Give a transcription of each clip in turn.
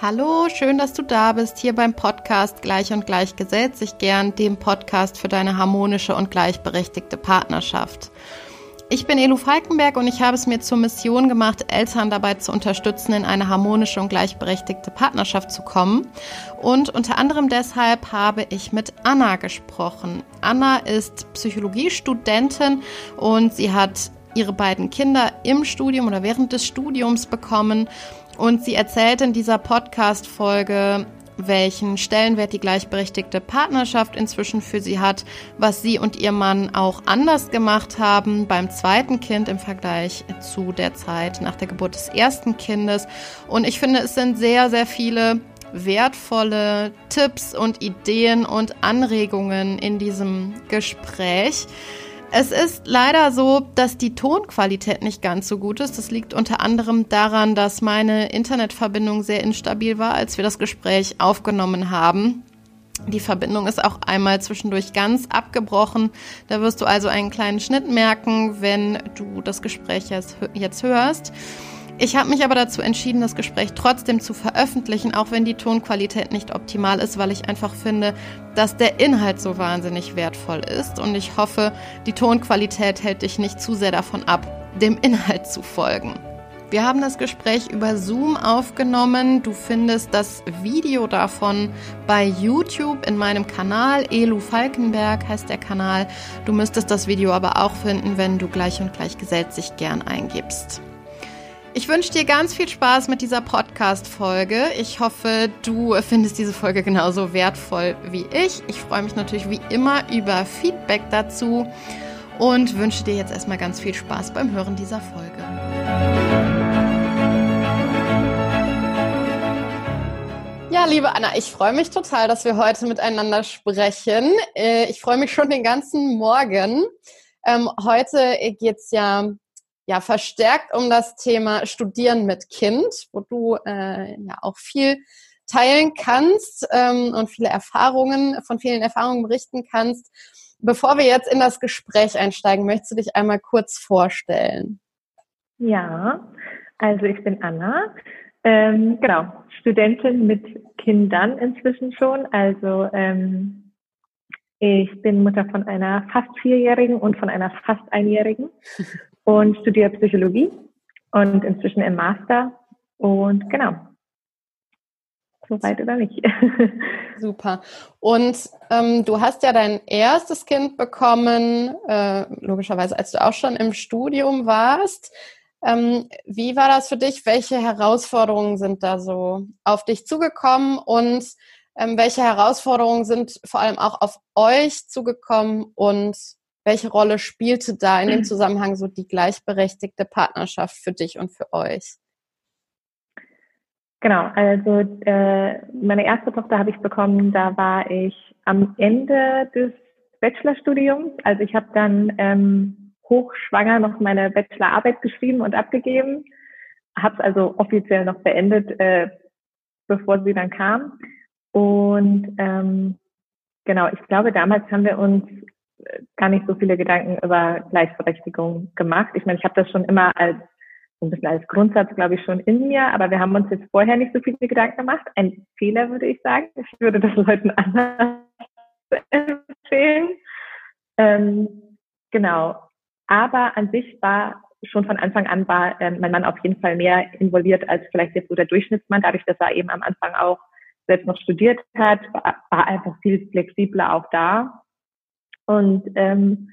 Hallo, schön, dass du da bist, hier beim Podcast Gleich und Gleich gesellt sich gern, dem Podcast für deine harmonische und gleichberechtigte Partnerschaft. Ich bin Elu Falkenberg und ich habe es mir zur Mission gemacht, Eltern dabei zu unterstützen, in eine harmonische und gleichberechtigte Partnerschaft zu kommen. Und unter anderem deshalb habe ich mit Anna gesprochen. Anna ist Psychologiestudentin und sie hat ihre beiden Kinder im Studium oder während des Studiums bekommen und sie erzählt in dieser Podcast-Folge, welchen Stellenwert die gleichberechtigte Partnerschaft inzwischen für sie hat, was sie und ihr Mann auch anders gemacht haben beim zweiten Kind im Vergleich zu der Zeit nach der Geburt des ersten Kindes. Und ich finde, es sind sehr, sehr viele wertvolle Tipps und Ideen und Anregungen in diesem Gespräch. Es ist leider so, dass die Tonqualität nicht ganz so gut ist. Das liegt unter anderem daran, dass meine Internetverbindung sehr instabil war, als wir das Gespräch aufgenommen haben. Die Verbindung ist auch einmal zwischendurch ganz abgebrochen. Da wirst du also einen kleinen Schnitt merken, wenn du das Gespräch jetzt, hörst. Ich habe mich aber dazu entschieden, das Gespräch trotzdem zu veröffentlichen, auch wenn die Tonqualität nicht optimal ist, weil ich einfach finde, dass der Inhalt so wahnsinnig wertvoll ist. Und ich hoffe, die Tonqualität hält dich nicht zu sehr davon ab, dem Inhalt zu folgen. Wir haben das Gespräch über Zoom aufgenommen. Du findest das Video davon bei YouTube in meinem Kanal. Elu Falkenberg heißt der Kanal. Du müsstest das Video aber auch finden, wenn du gleich und gleich gesellt sich gern eingibst. Ich wünsche dir ganz viel Spaß mit dieser Podcast-Folge. Ich hoffe, du findest diese Folge genauso wertvoll wie ich. Ich freue mich natürlich wie immer über Feedback dazu und wünsche dir jetzt erstmal ganz viel Spaß beim Hören dieser Folge. Ja, liebe Anna, ich freue mich total, dass wir heute miteinander sprechen. Äh, ich freue mich schon den ganzen Morgen. Ähm, heute geht es ja ja verstärkt um das Thema Studieren mit Kind, wo du äh, ja auch viel teilen kannst ähm, und viele Erfahrungen, von vielen Erfahrungen berichten kannst. Bevor wir jetzt in das Gespräch einsteigen, möchtest du dich einmal kurz vorstellen? Ja, also ich bin Anna, ähm, genau, Studentin mit Kindern inzwischen schon. Also ähm, ich bin Mutter von einer fast vierjährigen und von einer fast einjährigen und studiere Psychologie und inzwischen im Master. Und genau, soweit oder nicht. Super. Und ähm, du hast ja dein erstes Kind bekommen, äh, logischerweise, als du auch schon im Studium warst. Ähm, wie war das für dich? Welche Herausforderungen sind da so auf dich zugekommen und ähm, welche Herausforderungen sind vor allem auch auf euch zugekommen und welche Rolle spielte da in dem Zusammenhang so die gleichberechtigte Partnerschaft für dich und für euch? Genau, also äh, meine erste Tochter habe ich bekommen, da war ich am Ende des Bachelorstudiums. Also ich habe dann ähm, hochschwanger noch meine Bachelorarbeit geschrieben und abgegeben, habe es also offiziell noch beendet, äh, bevor sie dann kam. Und ähm, genau, ich glaube, damals haben wir uns gar nicht so viele Gedanken über Gleichberechtigung gemacht. Ich meine, ich habe das schon immer als so ein bisschen als Grundsatz, glaube ich, schon in mir, aber wir haben uns jetzt vorher nicht so viele Gedanken gemacht. Ein Fehler, würde ich sagen. Ich würde das Leuten anders empfehlen. Ähm, genau. Aber an sich war schon von Anfang an war ähm, mein Mann auf jeden Fall mehr involviert als vielleicht jetzt so der Durchschnittsmann, dadurch, dass er eben am Anfang auch selbst noch studiert hat, war, war einfach viel flexibler auch da. Und ähm,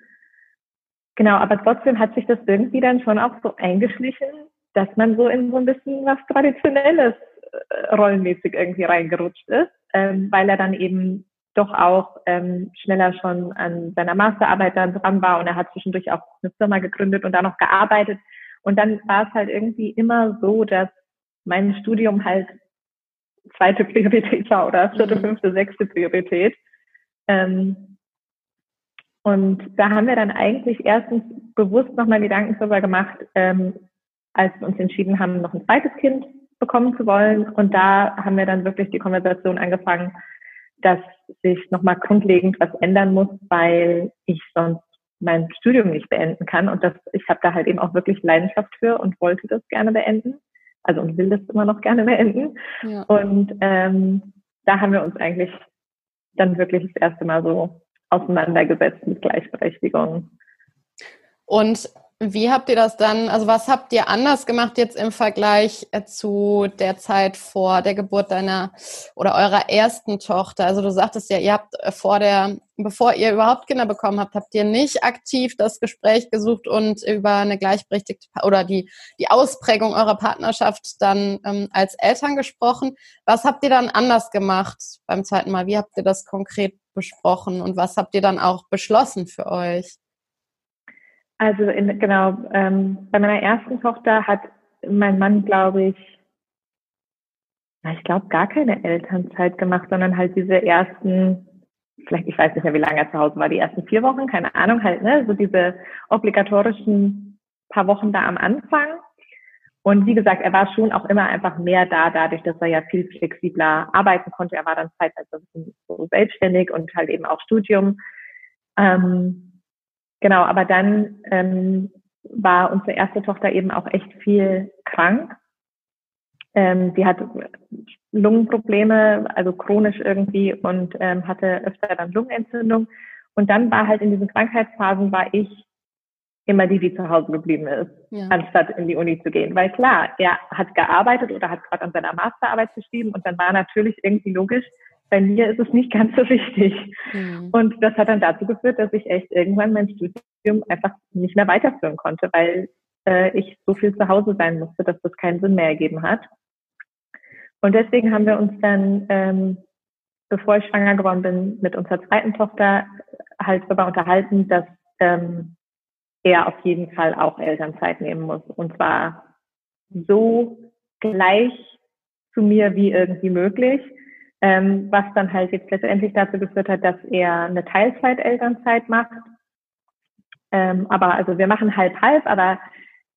genau, aber trotzdem hat sich das irgendwie dann schon auch so eingeschlichen, dass man so in so ein bisschen was Traditionelles äh, rollenmäßig irgendwie reingerutscht ist, ähm, weil er dann eben doch auch ähm, schneller schon an seiner Masterarbeit dann dran war und er hat zwischendurch auch eine Firma gegründet und da noch gearbeitet. Und dann war es halt irgendwie immer so, dass mein Studium halt zweite Priorität war oder vierte, mhm. fünfte, sechste Priorität. Ähm, und da haben wir dann eigentlich erstens bewusst nochmal Gedanken darüber gemacht, ähm, als wir uns entschieden haben, noch ein zweites Kind bekommen zu wollen. Und da haben wir dann wirklich die Konversation angefangen, dass sich nochmal grundlegend was ändern muss, weil ich sonst mein Studium nicht beenden kann. Und das, ich habe da halt eben auch wirklich Leidenschaft für und wollte das gerne beenden. also und will das immer noch gerne beenden. Ja. Und ähm, da haben wir uns eigentlich dann wirklich das erste Mal so auseinandergesetzt mit Gleichberechtigung. Und wie habt ihr das dann, also was habt ihr anders gemacht jetzt im Vergleich äh, zu der Zeit vor der Geburt deiner oder eurer ersten Tochter? Also du sagtest ja, ihr habt äh, vor der, bevor ihr überhaupt Kinder bekommen habt, habt ihr nicht aktiv das Gespräch gesucht und über eine gleichberechtigte oder die, die Ausprägung eurer Partnerschaft dann ähm, als Eltern gesprochen. Was habt ihr dann anders gemacht beim zweiten Mal? Wie habt ihr das konkret besprochen und was habt ihr dann auch beschlossen für euch? Also in, genau, ähm, bei meiner ersten Tochter hat mein Mann, glaube ich, ich glaube, gar keine Elternzeit gemacht, sondern halt diese ersten, vielleicht, ich weiß nicht mehr, wie lange er zu Hause war, die ersten vier Wochen, keine Ahnung, halt, ne, so diese obligatorischen paar Wochen da am Anfang. Und wie gesagt, er war schon auch immer einfach mehr da, dadurch, dass er ja viel flexibler arbeiten konnte. Er war dann zeitweise so selbstständig und halt eben auch Studium. Ähm, Genau, aber dann ähm, war unsere erste Tochter eben auch echt viel krank. Ähm, sie hat Lungenprobleme, also chronisch irgendwie und ähm, hatte öfter dann Lungenentzündung. Und dann war halt in diesen Krankheitsphasen war ich immer die, die zu Hause geblieben ist, ja. anstatt in die Uni zu gehen. Weil klar, er hat gearbeitet oder hat gerade an seiner Masterarbeit geschrieben und dann war natürlich irgendwie logisch, bei mir ist es nicht ganz so wichtig. Mhm. Und das hat dann dazu geführt, dass ich echt irgendwann mein Studium einfach nicht mehr weiterführen konnte, weil äh, ich so viel zu Hause sein musste, dass das keinen Sinn mehr ergeben hat. Und deswegen haben wir uns dann, ähm, bevor ich schwanger geworden bin, mit unserer zweiten Tochter halt darüber unterhalten, dass ähm, er auf jeden Fall auch Elternzeit nehmen muss. Und zwar so gleich zu mir wie irgendwie möglich ähm, was dann halt jetzt letztendlich dazu geführt hat, dass er eine Teilzeit-Elternzeit macht. Ähm, aber also wir machen halb halb, aber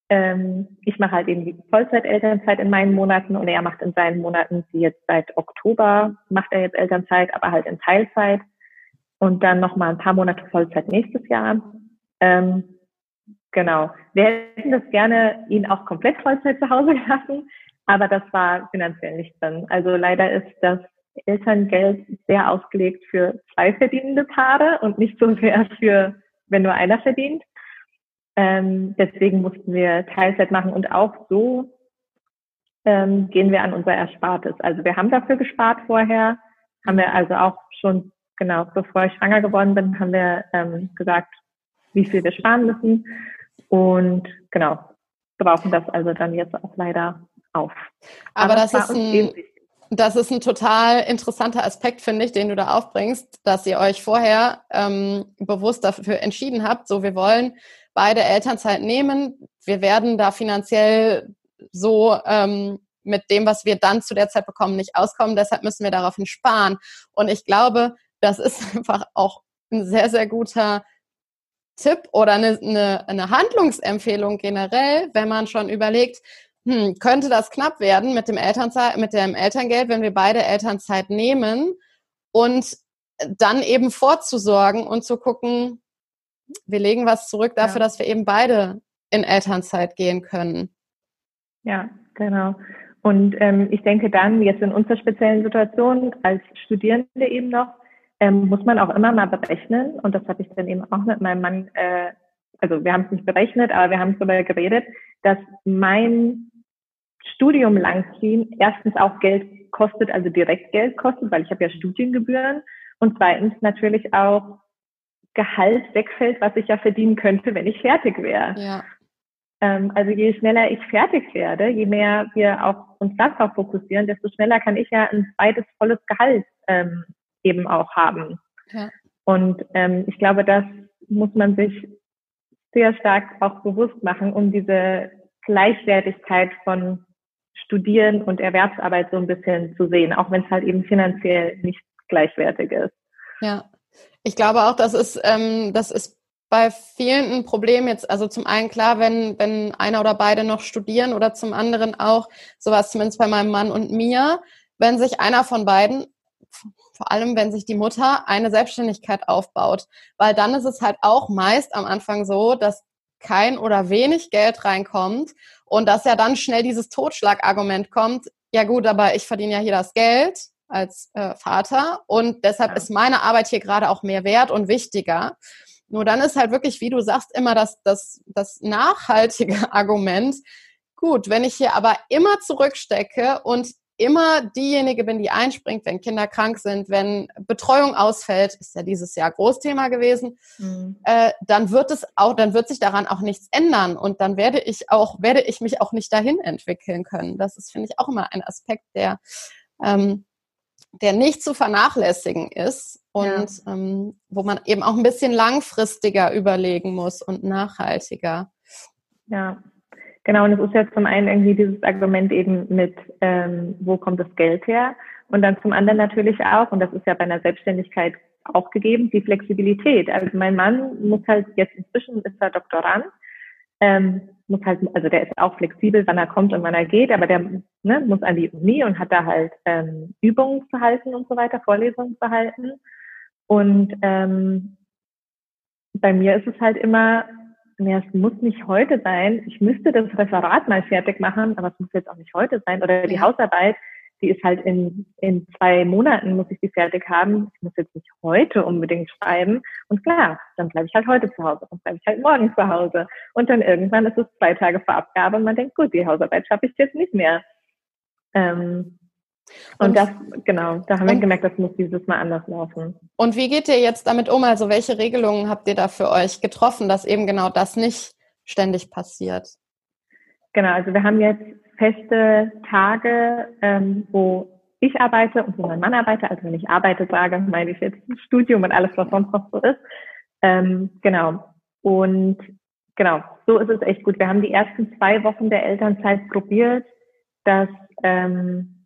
ähm, ich mache halt eben die Vollzeit-Elternzeit in meinen Monaten und er macht in seinen Monaten, die jetzt seit Oktober macht er jetzt Elternzeit, aber halt in Teilzeit und dann nochmal ein paar Monate Vollzeit nächstes Jahr. Ähm, genau. Wir hätten das gerne ihn auch komplett Vollzeit zu Hause gelassen, aber das war finanziell nicht drin. Also leider ist das Elterngeld sehr ausgelegt für zwei verdienende Paare und nicht so sehr für, wenn nur einer verdient. Ähm, deswegen mussten wir Teilzeit machen und auch so ähm, gehen wir an unser Erspartes. Also wir haben dafür gespart vorher, haben wir also auch schon, genau, bevor ich schwanger geworden bin, haben wir ähm, gesagt, wie viel wir sparen müssen und genau, brauchen das also dann jetzt auch leider auf. Aber, Aber das, ist ein, das ist ein total interessanter Aspekt, finde ich, den du da aufbringst, dass ihr euch vorher ähm, bewusst dafür entschieden habt, so wir wollen beide Elternzeit nehmen. Wir werden da finanziell so ähm, mit dem, was wir dann zu der Zeit bekommen, nicht auskommen. Deshalb müssen wir daraufhin sparen. Und ich glaube, das ist einfach auch ein sehr, sehr guter Tipp oder eine, eine, eine Handlungsempfehlung generell, wenn man schon überlegt, hm, könnte das knapp werden mit dem Elternzeit, mit dem Elterngeld, wenn wir beide Elternzeit nehmen und dann eben vorzusorgen und zu gucken, wir legen was zurück dafür, ja. dass wir eben beide in Elternzeit gehen können. Ja, genau. Und ähm, ich denke dann, jetzt in unserer speziellen Situation als Studierende eben noch, ähm, muss man auch immer mal berechnen. Und das habe ich dann eben auch mit meinem Mann, äh, also wir haben es nicht berechnet, aber wir haben darüber geredet, dass mein Studium langziehen erstens auch Geld kostet, also direkt Geld kostet, weil ich habe ja Studiengebühren und zweitens natürlich auch Gehalt wegfällt, was ich ja verdienen könnte, wenn ich fertig wäre. Ja. Ähm, also je schneller ich fertig werde, je mehr wir auch uns darauf fokussieren, desto schneller kann ich ja ein zweites volles Gehalt ähm, eben auch haben. Ja. Und ähm, ich glaube, das muss man sich sehr stark auch bewusst machen, um diese Gleichwertigkeit von Studieren und Erwerbsarbeit so ein bisschen zu sehen, auch wenn es halt eben finanziell nicht gleichwertig ist. Ja, ich glaube auch, das ist, ähm, das ist bei vielen ein Problem jetzt, also zum einen klar, wenn, wenn einer oder beide noch studieren oder zum anderen auch, sowas zumindest bei meinem Mann und mir, wenn sich einer von beiden, vor allem wenn sich die Mutter eine Selbstständigkeit aufbaut, weil dann ist es halt auch meist am Anfang so, dass kein oder wenig Geld reinkommt und dass ja dann schnell dieses Totschlagargument kommt, ja gut, aber ich verdiene ja hier das Geld als äh, Vater und deshalb ja. ist meine Arbeit hier gerade auch mehr wert und wichtiger. Nur dann ist halt wirklich, wie du sagst, immer das, das, das nachhaltige Argument. Gut, wenn ich hier aber immer zurückstecke und immer diejenige bin, die einspringt, wenn Kinder krank sind, wenn Betreuung ausfällt, ist ja dieses Jahr Großthema gewesen, mhm. äh, dann wird es auch, dann wird sich daran auch nichts ändern und dann werde ich auch, werde ich mich auch nicht dahin entwickeln können. Das ist, finde ich, auch immer ein Aspekt, der, ähm, der nicht zu vernachlässigen ist und ja. ähm, wo man eben auch ein bisschen langfristiger überlegen muss und nachhaltiger. Ja, Genau, und es ist ja zum einen irgendwie dieses Argument eben mit, ähm, wo kommt das Geld her? Und dann zum anderen natürlich auch, und das ist ja bei einer Selbstständigkeit auch gegeben, die Flexibilität. Also mein Mann muss halt jetzt inzwischen ist er Doktorand, ähm, muss halt, also der ist auch flexibel, wann er kommt und wann er geht, aber der ne, muss an die Uni und hat da halt ähm, Übungen zu halten und so weiter, Vorlesungen zu halten. Und ähm, bei mir ist es halt immer, ja, es muss nicht heute sein. Ich müsste das Referat mal fertig machen, aber es muss jetzt auch nicht heute sein. Oder die Hausarbeit, die ist halt in, in zwei Monaten, muss ich die fertig haben. Ich muss jetzt nicht heute unbedingt schreiben. Und klar, dann bleibe ich halt heute zu Hause, dann bleibe ich halt morgen zu Hause. Und dann irgendwann ist es zwei Tage vor Abgabe und man denkt, gut, die Hausarbeit schaffe ich jetzt nicht mehr. Ähm, und, und, das, genau, da haben wir gemerkt, das muss dieses Mal anders laufen. Und wie geht ihr jetzt damit um? Also welche Regelungen habt ihr da für euch getroffen, dass eben genau das nicht ständig passiert? Genau, also wir haben jetzt feste Tage, ähm, wo ich arbeite und wo mein Mann arbeitet. Also wenn ich arbeite sage, meine ich jetzt Studium und alles, was sonst noch so ist. Ähm, genau. Und genau, so ist es echt gut. Wir haben die ersten zwei Wochen der Elternzeit probiert, dass ähm,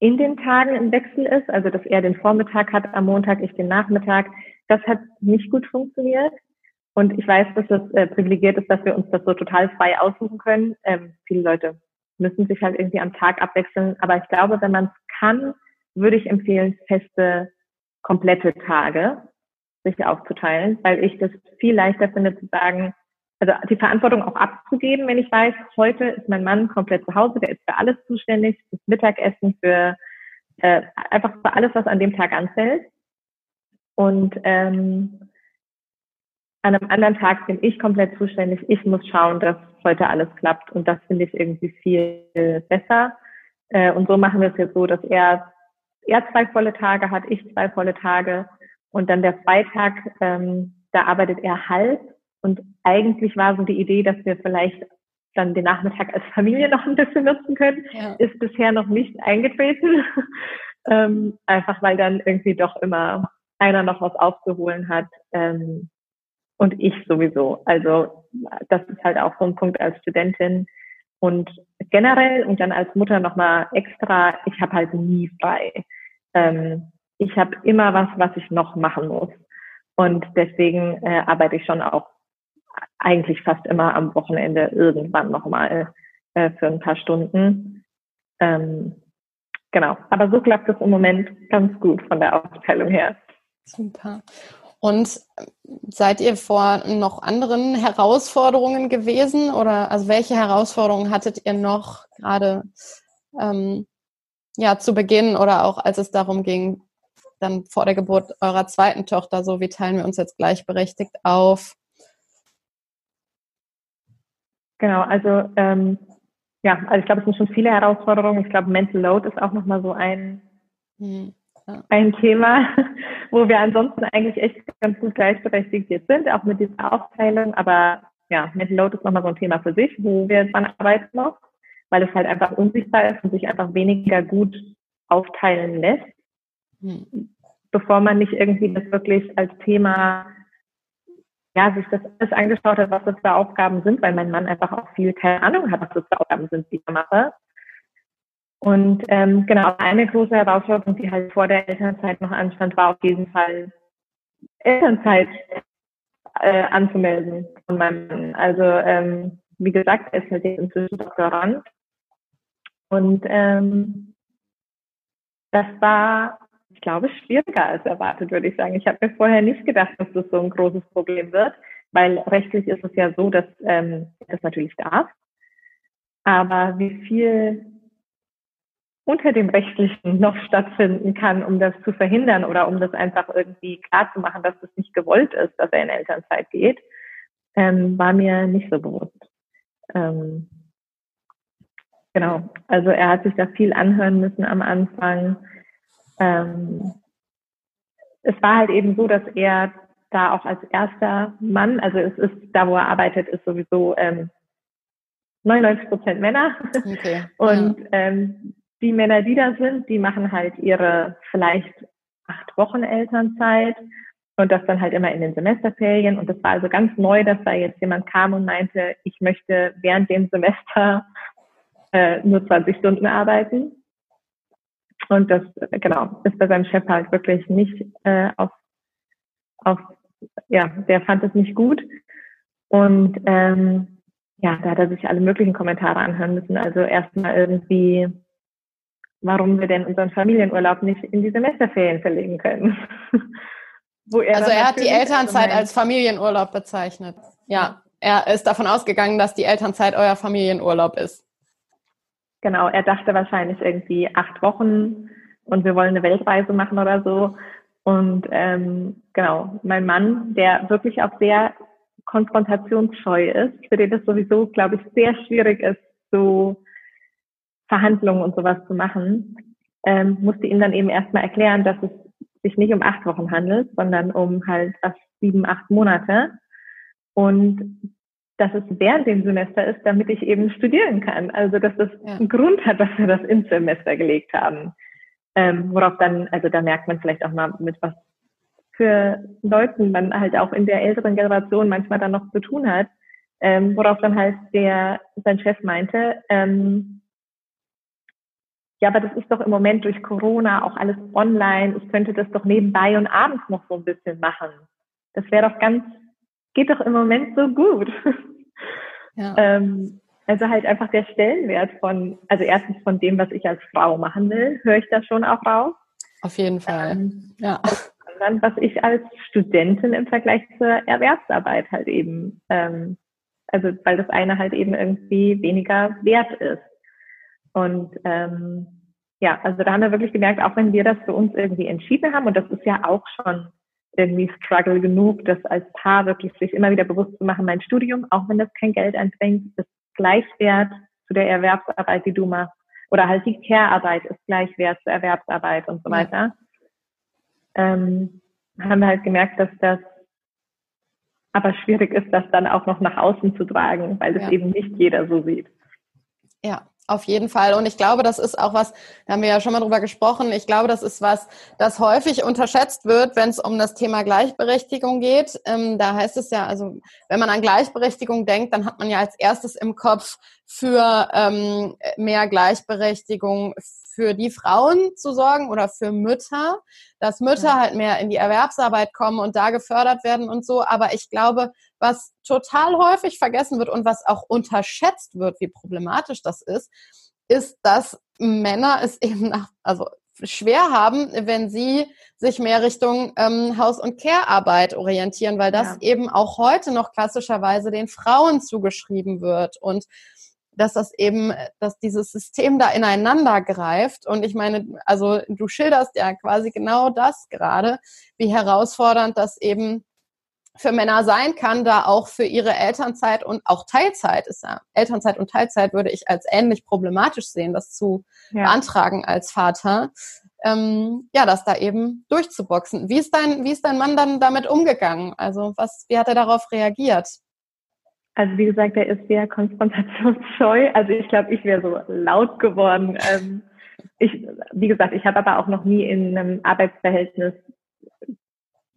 in den Tagen im Wechsel ist, also dass er den Vormittag hat am Montag, ich den Nachmittag. Das hat nicht gut funktioniert. Und ich weiß, dass es äh, privilegiert ist, dass wir uns das so total frei aussuchen können. Ähm, viele Leute müssen sich halt irgendwie am Tag abwechseln. Aber ich glaube, wenn man es kann, würde ich empfehlen, feste, komplette Tage sich aufzuteilen, weil ich das viel leichter finde zu sagen, also die Verantwortung auch abzugeben, wenn ich weiß, heute ist mein Mann komplett zu Hause, der ist für alles zuständig, fürs Mittagessen, für äh, einfach für alles, was an dem Tag anfällt. Und ähm, an einem anderen Tag bin ich komplett zuständig. Ich muss schauen, dass heute alles klappt. Und das finde ich irgendwie viel besser. Äh, und so machen wir es jetzt so, dass er, er zwei volle Tage hat, ich zwei volle Tage. Und dann der Freitag, ähm, da arbeitet er halb und eigentlich war so die Idee, dass wir vielleicht dann den Nachmittag als Familie noch ein bisschen nutzen können, ja. ist bisher noch nicht eingetreten. ähm, einfach weil dann irgendwie doch immer einer noch was aufzuholen hat ähm, und ich sowieso. Also das ist halt auch so ein Punkt als Studentin und generell und dann als Mutter nochmal extra, ich habe halt nie frei. Ähm, ich habe immer was, was ich noch machen muss. Und deswegen äh, arbeite ich schon auch eigentlich fast immer am Wochenende irgendwann nochmal äh, für ein paar Stunden. Ähm, genau, aber so klappt es im Moment ganz gut von der Aufteilung her. Super. Und seid ihr vor noch anderen Herausforderungen gewesen oder also welche Herausforderungen hattet ihr noch gerade ähm, ja zu Beginn oder auch als es darum ging, dann vor der Geburt eurer zweiten Tochter, so wie teilen wir uns jetzt gleichberechtigt auf? Genau, also ähm, ja, also ich glaube, es sind schon viele Herausforderungen. Ich glaube, Mental Load ist auch nochmal so ein, mhm. ja. ein Thema, wo wir ansonsten eigentlich echt ganz gut gleichberechtigt jetzt sind, auch mit dieser Aufteilung. Aber ja, Mental Load ist nochmal so ein Thema für sich, wo wir dran arbeiten noch, weil es halt einfach unsichtbar ist und sich einfach weniger gut aufteilen lässt, mhm. bevor man nicht irgendwie das wirklich als Thema ja, sich das alles angeschaut hat, was das für Aufgaben sind, weil mein Mann einfach auch viel keine Ahnung hat, was das für Aufgaben sind, die ich mache. Und ähm, genau, eine große Herausforderung, die halt vor der Elternzeit noch anstand, war auf jeden Fall Elternzeit äh, anzumelden von meinem Mann. Also ähm, wie gesagt, er ist halt jetzt inzwischen Doktorand. Und ähm, das war ich glaube, schwieriger als erwartet, würde ich sagen. Ich habe mir vorher nicht gedacht, dass das so ein großes Problem wird. weil rechtlich ist es ja so, dass ähm, das natürlich darf. Aber wie viel unter dem Rechtlichen noch stattfinden kann, um das zu verhindern oder um das einfach irgendwie klar zu machen, dass das nicht gewollt ist, dass er in Elternzeit geht, ähm, war mir nicht so bewusst. Ähm, genau, also er hat sich da viel anhören müssen am Anfang. Ähm, es war halt eben so, dass er da auch als erster Mann, also es ist da, wo er arbeitet, ist sowieso ähm, 99 Prozent Männer. Okay. Und ja. ähm, die Männer, die da sind, die machen halt ihre vielleicht acht Wochen Elternzeit und das dann halt immer in den Semesterferien. Und das war also ganz neu, dass da jetzt jemand kam und meinte, ich möchte während dem Semester äh, nur 20 Stunden arbeiten. Und das, genau, ist bei seinem Chef halt wirklich nicht äh, auf, auf, ja, der fand es nicht gut. Und ähm, ja, da hat er sich alle möglichen Kommentare anhören müssen. Also erstmal irgendwie, warum wir denn unseren Familienurlaub nicht in die Semesterferien verlegen können. er also er hat die Elternzeit als Familienurlaub bezeichnet. Ja, er ist davon ausgegangen, dass die Elternzeit euer Familienurlaub ist. Genau, er dachte wahrscheinlich irgendwie acht Wochen und wir wollen eine Weltreise machen oder so. Und ähm, genau, mein Mann, der wirklich auch sehr konfrontationsscheu ist, für den das sowieso, glaube ich, sehr schwierig ist, so Verhandlungen und sowas zu machen, ähm, musste ihm dann eben erstmal erklären, dass es sich nicht um acht Wochen handelt, sondern um halt fast sieben, acht Monate. Und dass es während dem Semester ist, damit ich eben studieren kann. Also dass das ja. einen Grund hat, dass wir das ins Semester gelegt haben. Ähm, worauf dann, also da merkt man vielleicht auch mal, mit was für Leuten man halt auch in der älteren Generation manchmal dann noch zu tun hat. Ähm, worauf dann halt der sein Chef meinte, ähm, ja, aber das ist doch im Moment durch Corona auch alles online. Ich könnte das doch nebenbei und abends noch so ein bisschen machen. Das wäre doch ganz, geht doch im Moment so gut. Ja. ähm, also halt einfach der Stellenwert von, also erstens von dem, was ich als Frau machen will, höre ich da schon auch raus. Auf jeden Fall. Ähm, ja. Dann, was ich als Studentin im Vergleich zur Erwerbsarbeit halt eben, ähm, also weil das eine halt eben irgendwie weniger wert ist. Und ähm, ja, also da haben wir wirklich gemerkt, auch wenn wir das für uns irgendwie entschieden haben, und das ist ja auch schon irgendwie Struggle genug, das als Paar wirklich sich immer wieder bewusst zu machen, mein Studium, auch wenn das kein Geld einbringt, ist gleichwert zu der Erwerbsarbeit, die du machst. Oder halt die Care-Arbeit ist gleichwert zur Erwerbsarbeit und so weiter. Ähm, haben wir halt gemerkt, dass das aber schwierig ist, das dann auch noch nach außen zu tragen, weil das ja. eben nicht jeder so sieht. Ja, auf jeden Fall. Und ich glaube, das ist auch was, da haben wir ja schon mal drüber gesprochen, ich glaube, das ist was, das häufig unterschätzt wird, wenn es um das Thema Gleichberechtigung geht. Ähm, da heißt es ja, also wenn man an Gleichberechtigung denkt, dann hat man ja als erstes im Kopf für ähm, mehr Gleichberechtigung für die Frauen zu sorgen oder für Mütter, dass Mütter halt mehr in die Erwerbsarbeit kommen und da gefördert werden und so. Aber ich glaube, was total häufig vergessen wird und was auch unterschätzt wird, wie problematisch das ist, ist, dass Männer es eben nach, also schwer haben, wenn sie sich mehr Richtung ähm, Haus- und Care-Arbeit orientieren, weil das ja. eben auch heute noch klassischerweise den Frauen zugeschrieben wird und dass das eben, dass dieses System da ineinander greift. Und ich meine, also du schilderst ja quasi genau das gerade, wie herausfordernd das eben für Männer sein kann, da auch für ihre Elternzeit und auch Teilzeit ist ja, Elternzeit und Teilzeit würde ich als ähnlich problematisch sehen, das zu ja. beantragen als Vater. Ähm, ja, das da eben durchzuboxen. Wie ist dein, wie ist dein Mann dann damit umgegangen? Also was, wie hat er darauf reagiert? Also wie gesagt, er ist sehr konfrontationsscheu. Also ich glaube, ich wäre so laut geworden. Ähm, ich, wie gesagt, ich habe aber auch noch nie in einem Arbeitsverhältnis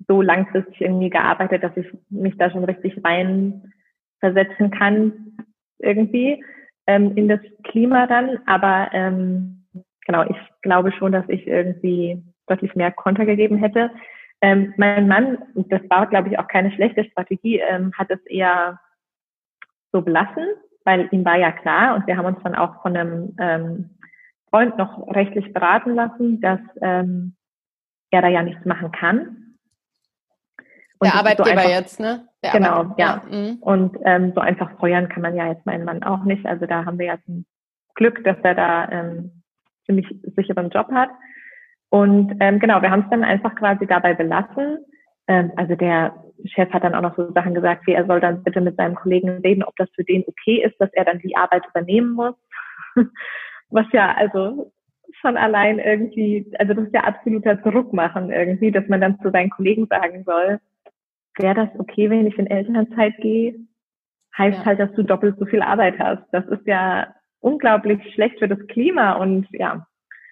so langfristig irgendwie gearbeitet, dass ich mich da schon richtig rein versetzen kann irgendwie ähm, in das Klima dann. Aber ähm, genau, ich glaube schon, dass ich irgendwie deutlich mehr Konter gegeben hätte. Ähm, mein Mann, das war glaube ich auch keine schlechte Strategie, ähm, hat es eher so belassen, weil ihm war ja klar und wir haben uns dann auch von einem ähm, Freund noch rechtlich beraten lassen, dass ähm, er da ja nichts machen kann Und der Arbeitgeber so einfach, jetzt, ne? Der genau, Arbeit, ja. ja. Mhm. Und ähm, so einfach feuern kann man ja jetzt meinen Mann auch nicht. Also da haben wir ja zum Glück, dass er da ähm, ziemlich sicheren Job hat. Und ähm, genau, wir haben es dann einfach quasi dabei belassen. Ähm, also der Chef hat dann auch noch so Sachen gesagt, wie er soll dann bitte mit seinem Kollegen reden, ob das für den okay ist, dass er dann die Arbeit übernehmen muss. Was ja also schon allein irgendwie, also das ist ja absoluter Druck machen irgendwie, dass man dann zu seinen Kollegen sagen soll, wäre das okay, wenn ich in Elternzeit gehe? Heißt ja. halt, dass du doppelt so viel Arbeit hast. Das ist ja unglaublich schlecht für das Klima und ja.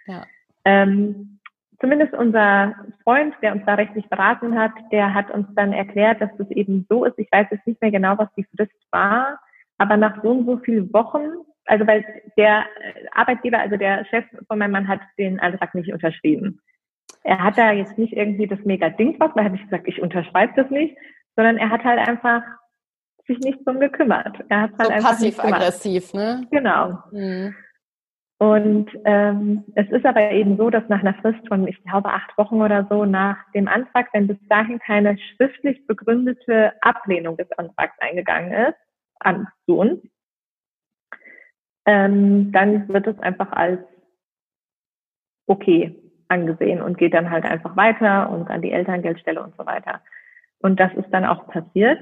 ja. Ähm, zumindest unser Freund, der uns da rechtlich beraten hat, der hat uns dann erklärt, dass das eben so ist. Ich weiß jetzt nicht mehr genau, was die Frist war, aber nach so und so vielen Wochen, also weil der Arbeitgeber, also der Chef von meinem Mann hat den Antrag nicht unterschrieben. Er hat da jetzt nicht irgendwie das mega Ding was, man hat nicht gesagt, ich unterschreibe das nicht, sondern er hat halt einfach sich nicht drum gekümmert. Er hat halt so einfach passiv-aggressiv, ne? Genau. Mhm. Und ähm, es ist aber eben so, dass nach einer Frist von, ich glaube, acht Wochen oder so nach dem Antrag, wenn bis dahin keine schriftlich begründete Ablehnung des Antrags eingegangen ist, an zu uns, ähm, dann wird es einfach als okay angesehen und geht dann halt einfach weiter und an die Elterngeldstelle und so weiter. Und das ist dann auch passiert.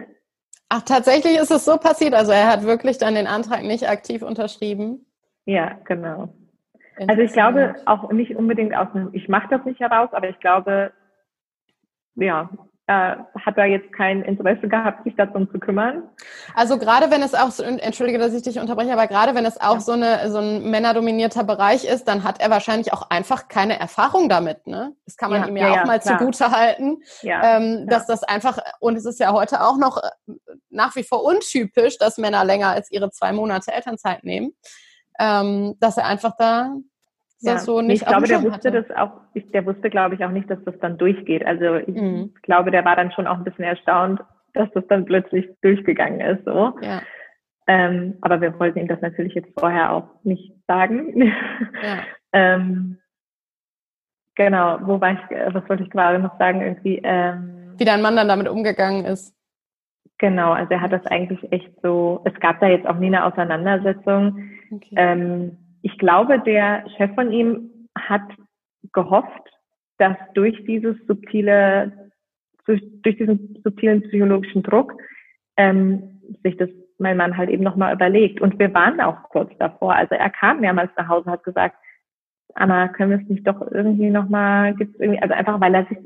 Ach, tatsächlich ist es so passiert. Also er hat wirklich dann den Antrag nicht aktiv unterschrieben. Ja, genau. Also ich glaube auch nicht unbedingt aus einem, ich mache das nicht heraus, aber ich glaube, ja, äh, hat er jetzt kein Interesse gehabt, sich darum zu kümmern. Also gerade wenn es auch, so, entschuldige, dass ich dich unterbreche, aber gerade wenn es auch ja. so, eine, so ein männerdominierter Bereich ist, dann hat er wahrscheinlich auch einfach keine Erfahrung damit. Ne? Das kann man ja, ihm ja, ja auch mal klar. zugute halten, ähm, dass das einfach, und es ist ja heute auch noch äh, nach wie vor untypisch, dass Männer länger als ihre zwei Monate Elternzeit nehmen, ähm, dass er einfach da ja. so nicht Ich glaube, der wusste hatte. das auch, ich, der wusste, glaube ich, auch nicht, dass das dann durchgeht. Also ich mhm. glaube, der war dann schon auch ein bisschen erstaunt, dass das dann plötzlich durchgegangen ist. So. Ja. Ähm, aber wir wollten ihm das natürlich jetzt vorher auch nicht sagen. Ja. ähm, genau, wo war ich, was wollte ich gerade noch sagen? Irgendwie, ähm, Wie dein Mann dann damit umgegangen ist. Genau, also er hat das eigentlich echt so, es gab da jetzt auch nie eine Auseinandersetzung. Ähm, ich glaube, der Chef von ihm hat gehofft, dass durch dieses subtile, durch, durch diesen subtilen psychologischen Druck ähm, sich das mein Mann halt eben nochmal überlegt. Und wir waren auch kurz davor. Also er kam mehrmals nach Hause hat gesagt, Anna, können wir es nicht doch irgendwie nochmal, gibt's irgendwie, also einfach, weil er sich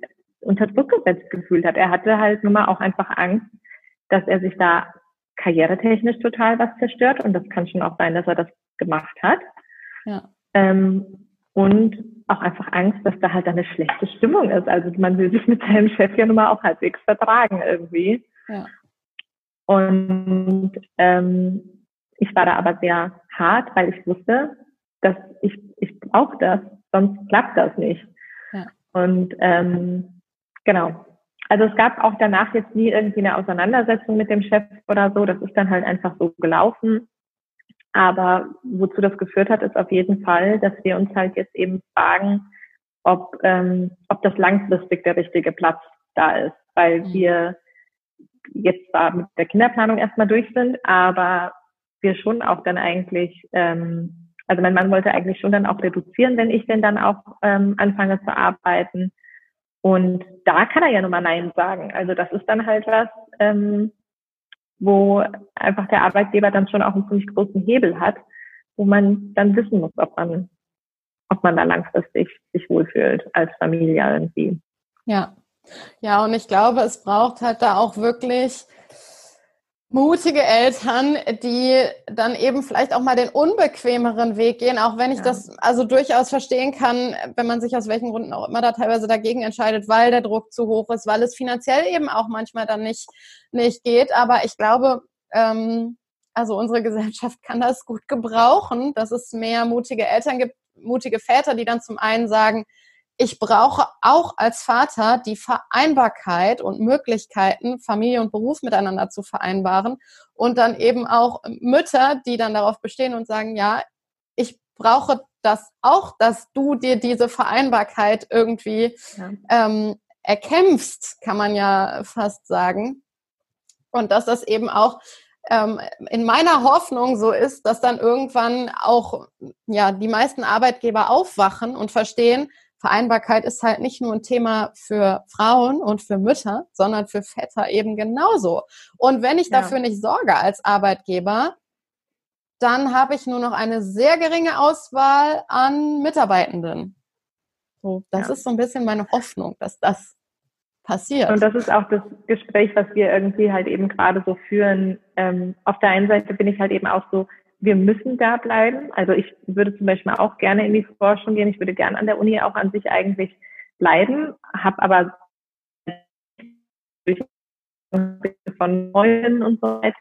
unter Druck gesetzt gefühlt hat. Er hatte halt nun mal auch einfach Angst, dass er sich da karrieretechnisch total was zerstört. Und das kann schon auch sein, dass er das gemacht hat. Ja. Ähm, und auch einfach Angst, dass da halt eine schlechte Stimmung ist. Also man will sich mit seinem Chef ja nun mal auch halbwegs vertragen irgendwie. Ja. Und ähm, ich war da aber sehr hart, weil ich wusste, dass ich, ich brauche das, sonst klappt das nicht. Ja. Und ähm, genau. Also es gab auch danach jetzt nie irgendwie eine Auseinandersetzung mit dem Chef oder so. Das ist dann halt einfach so gelaufen. Aber wozu das geführt hat, ist auf jeden Fall, dass wir uns halt jetzt eben fragen, ob, ähm, ob das langfristig der richtige Platz da ist, weil mhm. wir jetzt zwar mit der Kinderplanung erstmal durch sind, aber wir schon auch dann eigentlich, ähm, also mein Mann wollte eigentlich schon dann auch reduzieren, wenn ich denn dann auch ähm, anfange zu arbeiten. Und da kann er ja nun mal Nein sagen. Also das ist dann halt was, ähm, wo einfach der Arbeitgeber dann schon auch einen ziemlich großen Hebel hat, wo man dann wissen muss, ob man, ob man da langfristig sich wohlfühlt als Familie irgendwie. Ja. Ja, und ich glaube, es braucht halt da auch wirklich mutige Eltern, die dann eben vielleicht auch mal den unbequemeren Weg gehen, auch wenn ich ja. das also durchaus verstehen kann, wenn man sich aus welchen Gründen auch immer da teilweise dagegen entscheidet, weil der Druck zu hoch ist, weil es finanziell eben auch manchmal dann nicht, nicht geht. Aber ich glaube, ähm, also unsere Gesellschaft kann das gut gebrauchen, dass es mehr mutige Eltern gibt, mutige Väter, die dann zum einen sagen, ich brauche auch als Vater die Vereinbarkeit und Möglichkeiten, Familie und Beruf miteinander zu vereinbaren. Und dann eben auch Mütter, die dann darauf bestehen und sagen, ja, ich brauche das auch, dass du dir diese Vereinbarkeit irgendwie ja. ähm, erkämpfst, kann man ja fast sagen. Und dass das eben auch ähm, in meiner Hoffnung so ist, dass dann irgendwann auch ja die meisten Arbeitgeber aufwachen und verstehen, Vereinbarkeit ist halt nicht nur ein Thema für Frauen und für Mütter, sondern für Väter eben genauso. Und wenn ich ja. dafür nicht sorge als Arbeitgeber, dann habe ich nur noch eine sehr geringe Auswahl an Mitarbeitenden. So, das ja. ist so ein bisschen meine Hoffnung, dass das passiert. Und das ist auch das Gespräch, was wir irgendwie halt eben gerade so führen. Ähm, auf der einen Seite bin ich halt eben auch so, wir müssen da bleiben. Also ich würde zum Beispiel auch gerne in die Forschung gehen. Ich würde gerne an der Uni auch an sich eigentlich bleiben, habe aber von Neuen und so weiter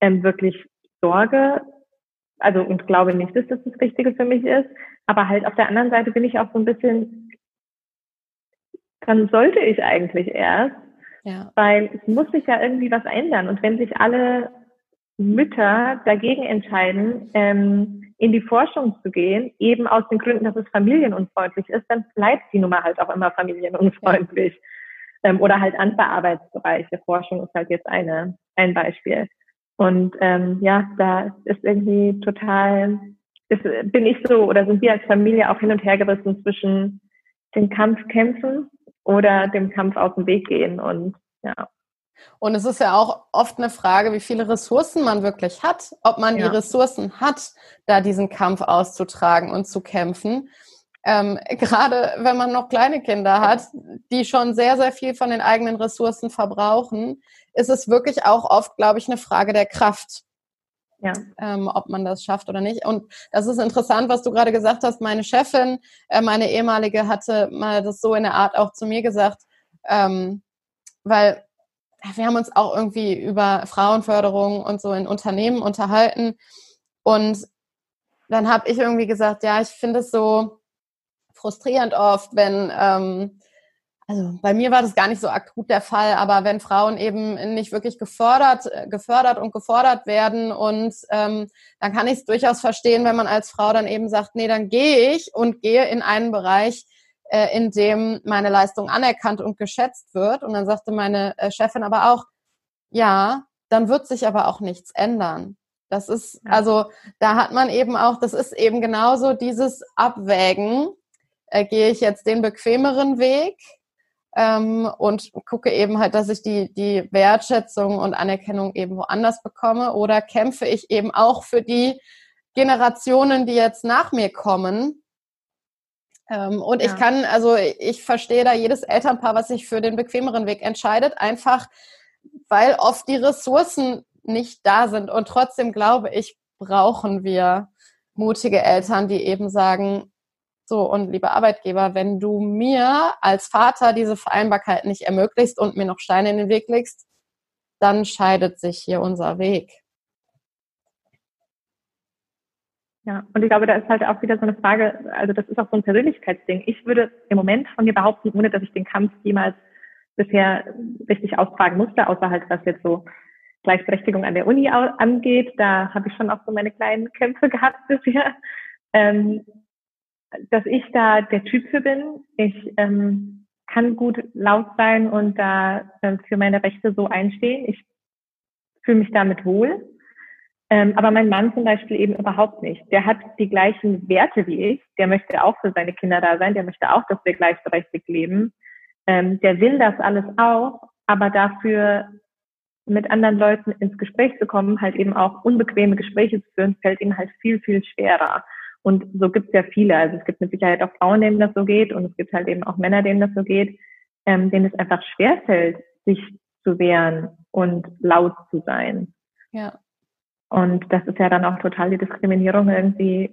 ähm, wirklich Sorge. Also und glaube nicht, dass das das Richtige für mich ist. Aber halt auf der anderen Seite bin ich auch so ein bisschen, dann sollte ich eigentlich erst, ja. weil es muss sich ja irgendwie was ändern. Und wenn sich alle Mütter dagegen entscheiden, ähm, in die Forschung zu gehen, eben aus den Gründen, dass es familienunfreundlich ist, dann bleibt die Nummer halt auch immer familienunfreundlich. Ähm, oder halt andere Arbeitsbereiche. Forschung ist halt jetzt eine, ein Beispiel. Und ähm, ja, da ist irgendwie total, ist, bin ich so oder sind wir als Familie auch hin und her gerissen zwischen dem Kampf kämpfen oder dem Kampf aus dem Weg gehen. Und ja. Und es ist ja auch oft eine Frage, wie viele Ressourcen man wirklich hat, ob man ja. die Ressourcen hat, da diesen Kampf auszutragen und zu kämpfen. Ähm, gerade wenn man noch kleine Kinder hat, die schon sehr, sehr viel von den eigenen Ressourcen verbrauchen, ist es wirklich auch oft, glaube ich, eine Frage der Kraft. Ja. Ähm, ob man das schafft oder nicht. Und das ist interessant, was du gerade gesagt hast. Meine Chefin, äh, meine ehemalige, hatte mal das so in der Art auch zu mir gesagt, ähm, weil wir haben uns auch irgendwie über Frauenförderung und so in Unternehmen unterhalten. Und dann habe ich irgendwie gesagt, ja, ich finde es so frustrierend oft, wenn, ähm, also bei mir war das gar nicht so akut der Fall, aber wenn Frauen eben nicht wirklich gefordert, äh, gefördert und gefordert werden und ähm, dann kann ich es durchaus verstehen, wenn man als Frau dann eben sagt, nee, dann gehe ich und gehe in einen Bereich, äh, in dem meine Leistung anerkannt und geschätzt wird. Und dann sagte meine äh, Chefin aber auch, ja, dann wird sich aber auch nichts ändern. Das ist, also da hat man eben auch, das ist eben genauso dieses Abwägen, äh, gehe ich jetzt den bequemeren Weg ähm, und gucke eben halt, dass ich die, die Wertschätzung und Anerkennung eben woanders bekomme oder kämpfe ich eben auch für die Generationen, die jetzt nach mir kommen, ähm, und ja. ich kann, also ich verstehe da jedes Elternpaar, was sich für den bequemeren Weg entscheidet, einfach weil oft die Ressourcen nicht da sind. Und trotzdem glaube ich, brauchen wir mutige Eltern, die eben sagen, so, und liebe Arbeitgeber, wenn du mir als Vater diese Vereinbarkeit nicht ermöglicht und mir noch Steine in den Weg legst, dann scheidet sich hier unser Weg. Ja, und ich glaube, da ist halt auch wieder so eine Frage, also das ist auch so ein Persönlichkeitsding. Ich würde im Moment von mir behaupten, ohne dass ich den Kampf jemals bisher richtig austragen musste, außer halt was jetzt so Gleichberechtigung an der Uni angeht, da habe ich schon auch so meine kleinen Kämpfe gehabt bisher, ähm, dass ich da der Typ für bin. Ich ähm, kann gut laut sein und da äh, für meine Rechte so einstehen. Ich fühle mich damit wohl. Ähm, aber mein Mann zum Beispiel eben überhaupt nicht. Der hat die gleichen Werte wie ich. Der möchte auch für seine Kinder da sein. Der möchte auch, dass wir gleichberechtigt leben. Ähm, der will das alles auch, aber dafür mit anderen Leuten ins Gespräch zu kommen, halt eben auch unbequeme Gespräche zu führen, fällt ihm halt viel, viel schwerer. Und so gibt es ja viele. Also es gibt mit Sicherheit auch Frauen, denen das so geht und es gibt halt eben auch Männer, denen das so geht, ähm, denen es einfach schwerfällt, sich zu wehren und laut zu sein. Ja. Und das ist ja dann auch total die Diskriminierung irgendwie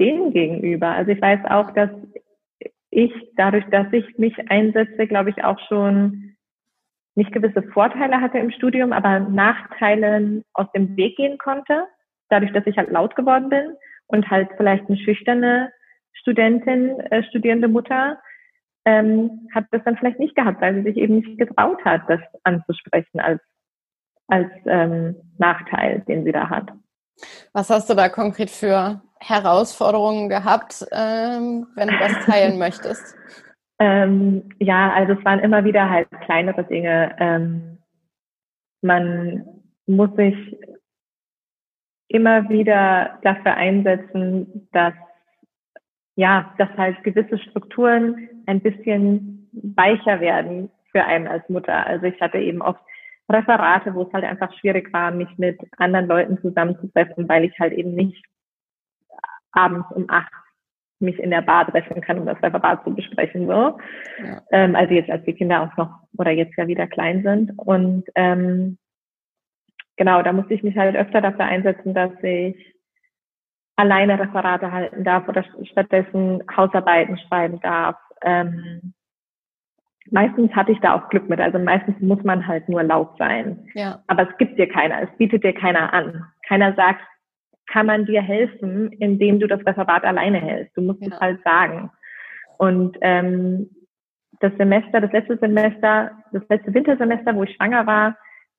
denen gegenüber. Also ich weiß auch, dass ich dadurch, dass ich mich einsetze, glaube ich auch schon nicht gewisse Vorteile hatte im Studium, aber Nachteilen aus dem Weg gehen konnte, dadurch, dass ich halt laut geworden bin und halt vielleicht eine schüchterne Studentin, äh, studierende Mutter, ähm, hat das dann vielleicht nicht gehabt, weil sie sich eben nicht getraut hat, das anzusprechen als als ähm, Nachteil, den sie da hat. Was hast du da konkret für Herausforderungen gehabt, ähm, wenn du das teilen möchtest? Ähm, ja, also es waren immer wieder halt kleinere Dinge. Ähm, man muss sich immer wieder dafür einsetzen, dass ja, dass halt gewisse Strukturen ein bisschen weicher werden für einen als Mutter. Also ich hatte eben oft Referate, wo es halt einfach schwierig war, mich mit anderen Leuten zusammenzutreffen, weil ich halt eben nicht abends um acht mich in der Bar treffen kann, um das Referat zu besprechen. So. Ja. Ähm, also jetzt, als die Kinder auch noch oder jetzt ja wieder klein sind. Und ähm, genau, da musste ich mich halt öfter dafür einsetzen, dass ich alleine Referate halten darf oder stattdessen Hausarbeiten schreiben darf. Ähm, meistens hatte ich da auch Glück mit. Also meistens muss man halt nur laut sein. Ja. Aber es gibt dir keiner, es bietet dir keiner an. Keiner sagt, kann man dir helfen, indem du das Referat alleine hältst. Du musst ja. es halt sagen. Und ähm, das Semester, das letzte Semester, das letzte Wintersemester, wo ich schwanger war,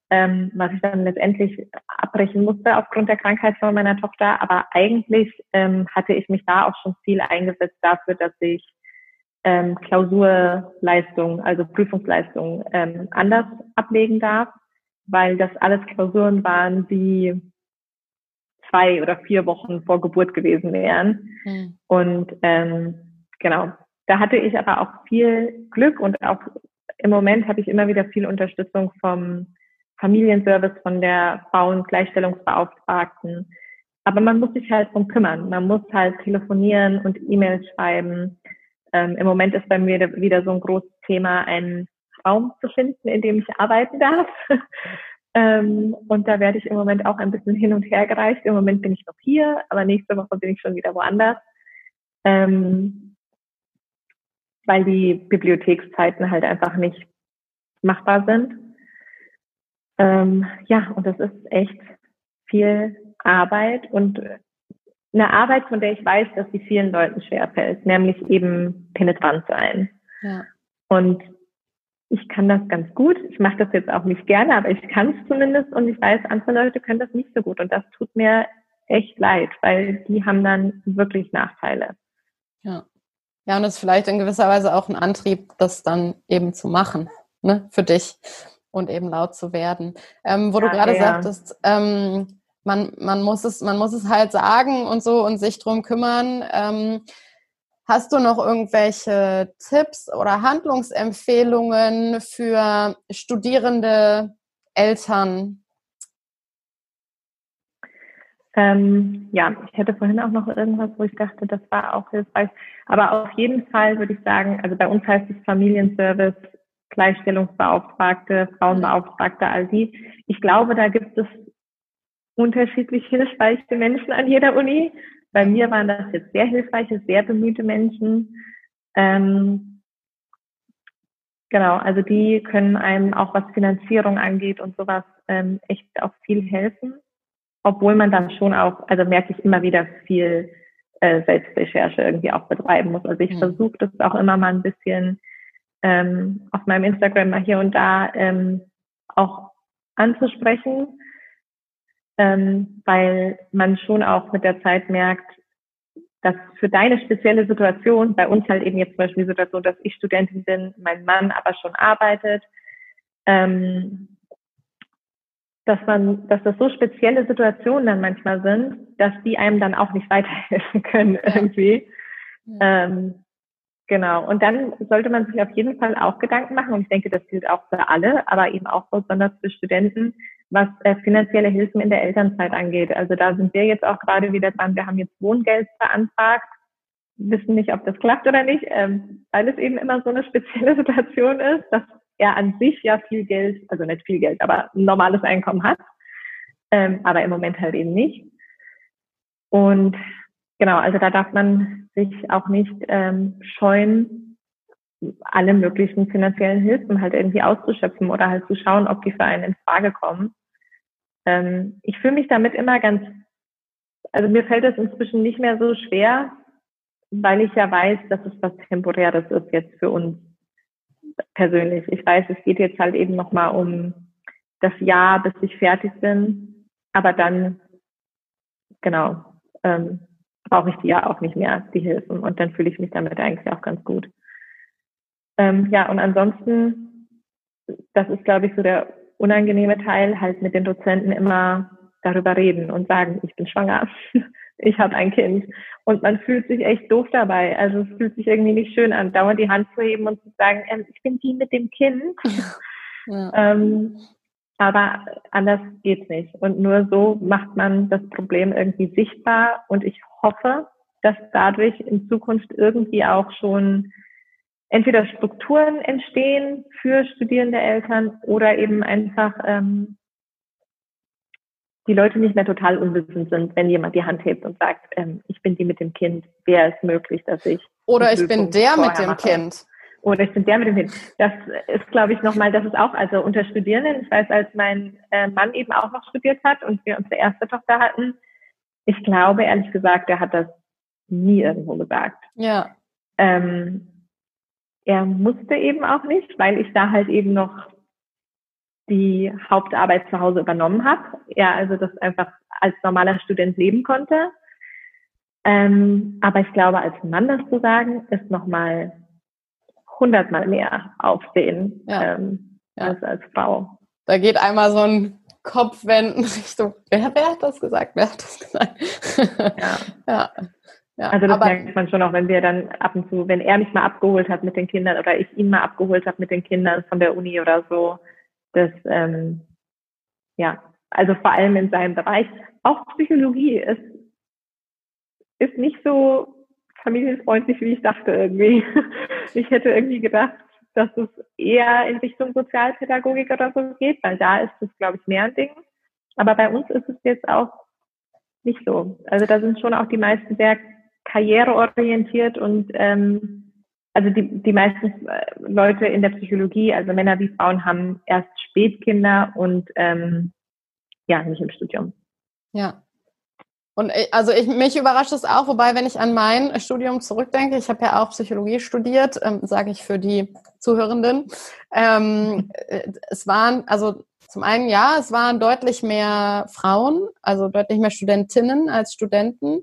ähm, was ich dann letztendlich abbrechen musste aufgrund der Krankheit von meiner Tochter. Aber eigentlich ähm, hatte ich mich da auch schon viel eingesetzt dafür, dass ich ähm, Klausurleistung, also Prüfungsleistung ähm, anders ablegen darf, weil das alles Klausuren waren, die zwei oder vier Wochen vor Geburt gewesen wären. Mhm. Und ähm, genau, da hatte ich aber auch viel Glück und auch im Moment habe ich immer wieder viel Unterstützung vom Familienservice, von der Frauengleichstellungsbeauftragten. Aber man muss sich halt drum kümmern. Man muss halt telefonieren und E-Mails schreiben. Ähm, Im Moment ist bei mir wieder so ein großes Thema, einen Raum zu finden, in dem ich arbeiten darf. ähm, und da werde ich im Moment auch ein bisschen hin und her gereicht. Im Moment bin ich noch hier, aber nächste Woche bin ich schon wieder woanders. Ähm, weil die Bibliothekszeiten halt einfach nicht machbar sind. Ähm, ja, und das ist echt viel Arbeit und eine Arbeit, von der ich weiß, dass sie vielen Leuten schwerfällt, nämlich eben penetrant sein. Ja. Und ich kann das ganz gut. Ich mache das jetzt auch nicht gerne, aber ich kann es zumindest und ich weiß, andere Leute können das nicht so gut. Und das tut mir echt leid, weil die haben dann wirklich Nachteile. Ja. Ja, und das ist vielleicht in gewisser Weise auch ein Antrieb, das dann eben zu machen, ne, für dich und eben laut zu werden. Ähm, wo ja, du gerade ja. sagtest, ähm, man, man, muss es, man muss es halt sagen und so und sich drum kümmern. Ähm, hast du noch irgendwelche Tipps oder Handlungsempfehlungen für studierende Eltern? Ähm, ja, ich hätte vorhin auch noch irgendwas, wo ich dachte, das war auch hilfreich. Aber auf jeden Fall würde ich sagen, also bei uns heißt es Familienservice, Gleichstellungsbeauftragte, Frauenbeauftragte, all die. Ich glaube, da gibt es unterschiedlich hilfreiche Menschen an jeder Uni. Bei mir waren das jetzt sehr hilfreiche, sehr bemühte Menschen. Ähm, genau, also die können einem auch was Finanzierung angeht und sowas ähm, echt auch viel helfen. Obwohl man dann schon auch, also merke ich immer wieder viel äh, Selbstrecherche irgendwie auch betreiben muss. Also ich mhm. versuche das auch immer mal ein bisschen ähm, auf meinem Instagram mal hier und da ähm, auch anzusprechen ähm, weil man schon auch mit der Zeit merkt, dass für deine spezielle Situation, bei uns halt eben jetzt zum Beispiel die Situation, dass ich Studentin bin, mein Mann aber schon arbeitet, ähm, dass man, dass das so spezielle Situationen dann manchmal sind, dass die einem dann auch nicht weiterhelfen können irgendwie. Ja. Ähm, genau. Und dann sollte man sich auf jeden Fall auch Gedanken machen, und ich denke, das gilt auch für alle, aber eben auch besonders für Studenten, was äh, finanzielle Hilfen in der Elternzeit angeht. Also da sind wir jetzt auch gerade wieder dran. Wir haben jetzt Wohngeld beantragt, wissen nicht, ob das klappt oder nicht, ähm, weil es eben immer so eine spezielle Situation ist, dass er an sich ja viel Geld, also nicht viel Geld, aber ein normales Einkommen hat, ähm, aber im Moment halt eben nicht. Und genau, also da darf man sich auch nicht ähm, scheuen, alle möglichen finanziellen Hilfen halt irgendwie auszuschöpfen oder halt zu schauen, ob die für einen in Frage kommen. Ähm, ich fühle mich damit immer ganz, also mir fällt es inzwischen nicht mehr so schwer, weil ich ja weiß, dass es was Temporäres ist jetzt für uns persönlich. Ich weiß, es geht jetzt halt eben nochmal um das Jahr, bis ich fertig bin, aber dann, genau, ähm, brauche ich die ja auch nicht mehr, die Hilfen. Und dann fühle ich mich damit eigentlich auch ganz gut. Ähm, ja, und ansonsten, das ist, glaube ich, so der unangenehme Teil, halt mit den Dozenten immer darüber reden und sagen, ich bin schwanger, ich habe ein Kind. Und man fühlt sich echt doof dabei. Also es fühlt sich irgendwie nicht schön an, dauernd die Hand zu heben und zu sagen, ähm, ich bin die mit dem Kind. Ja. ähm, aber anders geht's nicht. Und nur so macht man das Problem irgendwie sichtbar. Und ich hoffe, dass dadurch in Zukunft irgendwie auch schon entweder Strukturen entstehen für studierende Eltern oder eben einfach ähm, die Leute nicht mehr total unwissend sind, wenn jemand die Hand hebt und sagt, ähm, ich bin die mit dem Kind, wäre es möglich, dass ich. Oder ich bin der mit dem mache. Kind. Oder ich bin der mit dem Kind. Das ist, glaube ich, nochmal, das ist auch, also unter Studierenden, ich weiß, als mein äh, Mann eben auch noch studiert hat und wir unsere erste Tochter hatten, ich glaube, ehrlich gesagt, er hat das nie irgendwo gesagt. Ja. Ähm, er musste eben auch nicht, weil ich da halt eben noch die Hauptarbeit zu Hause übernommen habe. Er also das einfach als normaler Student leben konnte. Ähm, aber ich glaube, als Mann das zu sagen, ist nochmal hundertmal mehr Aufsehen ja. Ähm, ja. als als Frau. Da geht einmal so ein Kopfwenden Richtung, wer, wer hat das gesagt? Wer hat das gesagt? Ja. ja. Ja, also das merkt man schon auch, wenn wir dann ab und zu, wenn er mich mal abgeholt hat mit den Kindern oder ich ihn mal abgeholt habe mit den Kindern von der Uni oder so, das ähm, ja, also vor allem in seinem Bereich. Auch Psychologie ist, ist nicht so familienfreundlich, wie ich dachte irgendwie. Ich hätte irgendwie gedacht, dass es eher in Richtung Sozialpädagogik oder so geht, weil da ist es, glaube ich, mehr ein Ding. Aber bei uns ist es jetzt auch nicht so. Also da sind schon auch die meisten sehr karriereorientiert und ähm, also die, die meisten äh, Leute in der Psychologie, also Männer wie Frauen, haben erst spät Kinder und ähm, ja, nicht im Studium. Ja. Und ich, also ich, mich überrascht es auch, wobei, wenn ich an mein Studium zurückdenke, ich habe ja auch Psychologie studiert, ähm, sage ich für die Zuhörenden. Ähm, äh, es waren, also zum einen ja, es waren deutlich mehr Frauen, also deutlich mehr Studentinnen als Studenten.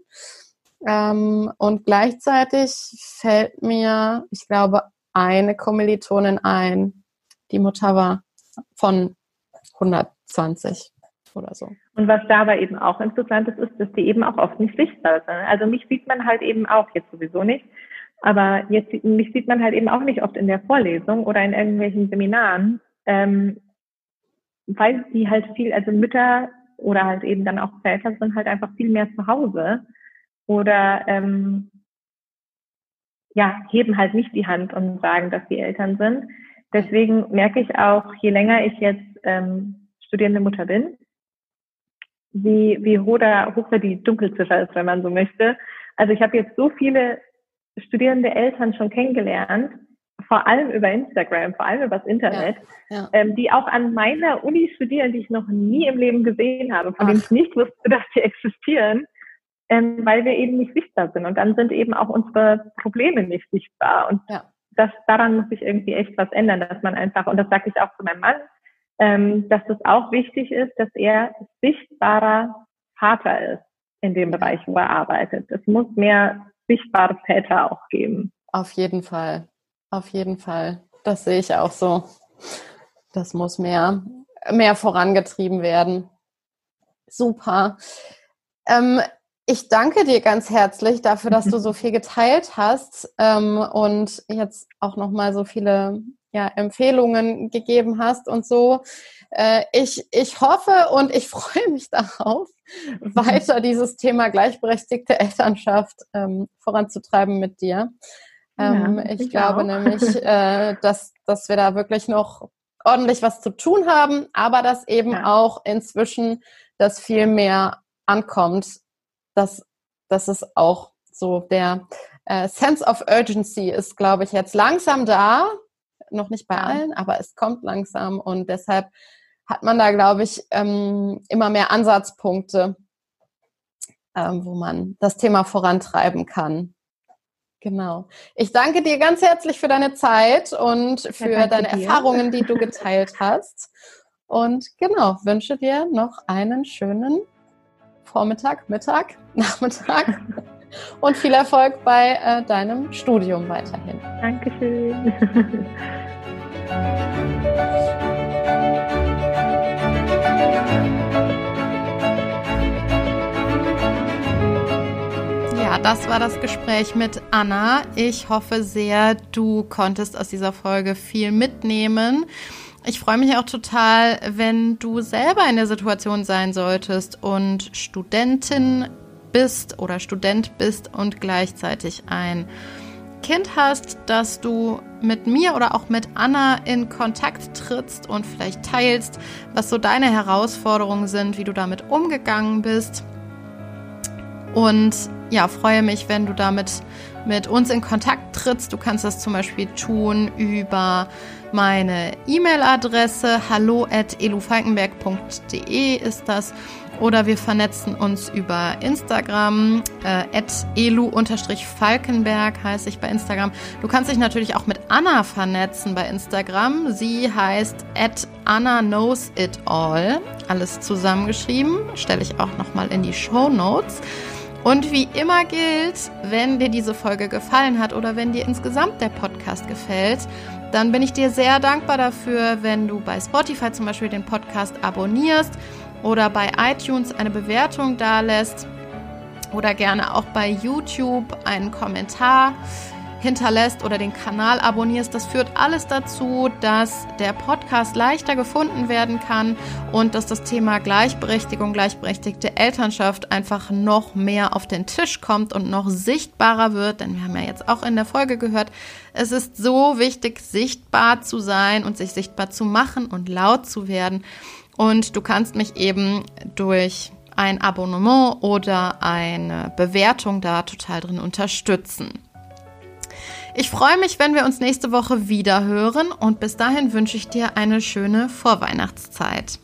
Ähm, und gleichzeitig fällt mir, ich glaube, eine Kommilitonin ein, die Mutter war von 120 oder so. Und was dabei eben auch interessant ist, ist, dass die eben auch oft nicht sichtbar sind. Also mich sieht man halt eben auch jetzt sowieso nicht, aber jetzt mich sieht man halt eben auch nicht oft in der Vorlesung oder in irgendwelchen Seminaren, ähm, weil die halt viel, also Mütter oder halt eben dann auch Väter sind halt einfach viel mehr zu Hause oder ähm, ja, heben halt nicht die Hand und sagen, dass sie Eltern sind. Deswegen merke ich auch, je länger ich jetzt ähm, studierende Mutter bin, wie, wie hoch, da, hoch da die Dunkelziffer ist, wenn man so möchte. Also ich habe jetzt so viele studierende Eltern schon kennengelernt, vor allem über Instagram, vor allem über das Internet, ja, ja. Ähm, die auch an meiner Uni studieren, die ich noch nie im Leben gesehen habe, von Ach. denen ich nicht wusste, dass sie existieren ähm, weil wir eben nicht sichtbar sind. Und dann sind eben auch unsere Probleme nicht sichtbar. Und ja. das, daran muss sich irgendwie echt was ändern, dass man einfach, und das sage ich auch zu meinem Mann, ähm, dass es auch wichtig ist, dass er sichtbarer Vater ist in dem Bereich, wo er arbeitet. Es muss mehr sichtbare Väter auch geben. Auf jeden Fall. Auf jeden Fall. Das sehe ich auch so. Das muss mehr, mehr vorangetrieben werden. Super. Ähm, ich danke dir ganz herzlich dafür, dass du so viel geteilt hast ähm, und jetzt auch nochmal so viele ja, Empfehlungen gegeben hast und so. Äh, ich, ich hoffe und ich freue mich darauf, weiter dieses Thema gleichberechtigte Elternschaft ähm, voranzutreiben mit dir. Ähm, ja, ich, ich, glaube auch. nämlich, äh, dass, dass wir da wirklich noch ordentlich was zu tun haben, aber dass eben ja. auch inzwischen das viel mehr ankommt dass das ist auch so der äh, Sense of Urgency ist, glaube ich, jetzt langsam da. Noch nicht bei allen, aber es kommt langsam und deshalb hat man da, glaube ich, ähm, immer mehr Ansatzpunkte, ähm, wo man das Thema vorantreiben kann. Genau. Ich danke dir ganz herzlich für deine Zeit und für ja, deine dir. Erfahrungen, die du geteilt hast. Und genau, wünsche dir noch einen schönen Vormittag, Mittag, Nachmittag und viel Erfolg bei äh, deinem Studium weiterhin. Dankeschön. Ja, das war das Gespräch mit Anna. Ich hoffe sehr, du konntest aus dieser Folge viel mitnehmen. Ich freue mich auch total, wenn du selber in der Situation sein solltest und Studentin bist oder Student bist und gleichzeitig ein Kind hast, dass du mit mir oder auch mit Anna in Kontakt trittst und vielleicht teilst, was so deine Herausforderungen sind, wie du damit umgegangen bist. Und ja, freue mich, wenn du damit mit uns in Kontakt trittst. Du kannst das zum Beispiel tun über meine E-Mail-Adresse hallo at elufalkenberg.de ist das. Oder wir vernetzen uns über Instagram, äh, elu-falkenberg heiße ich bei Instagram. Du kannst dich natürlich auch mit Anna vernetzen bei Instagram. Sie heißt at Anna knows it all. Alles zusammengeschrieben. Stelle ich auch nochmal in die Show Notes. Und wie immer gilt, wenn dir diese Folge gefallen hat oder wenn dir insgesamt der Podcast gefällt, dann bin ich dir sehr dankbar dafür, wenn du bei Spotify zum Beispiel den Podcast abonnierst oder bei iTunes eine Bewertung dalässt oder gerne auch bei YouTube einen Kommentar hinterlässt oder den Kanal abonnierst. Das führt alles dazu, dass der Podcast leichter gefunden werden kann und dass das Thema Gleichberechtigung, gleichberechtigte Elternschaft einfach noch mehr auf den Tisch kommt und noch sichtbarer wird. Denn wir haben ja jetzt auch in der Folge gehört, es ist so wichtig, sichtbar zu sein und sich sichtbar zu machen und laut zu werden. Und du kannst mich eben durch ein Abonnement oder eine Bewertung da total drin unterstützen. Ich freue mich, wenn wir uns nächste Woche wieder hören und bis dahin wünsche ich dir eine schöne Vorweihnachtszeit.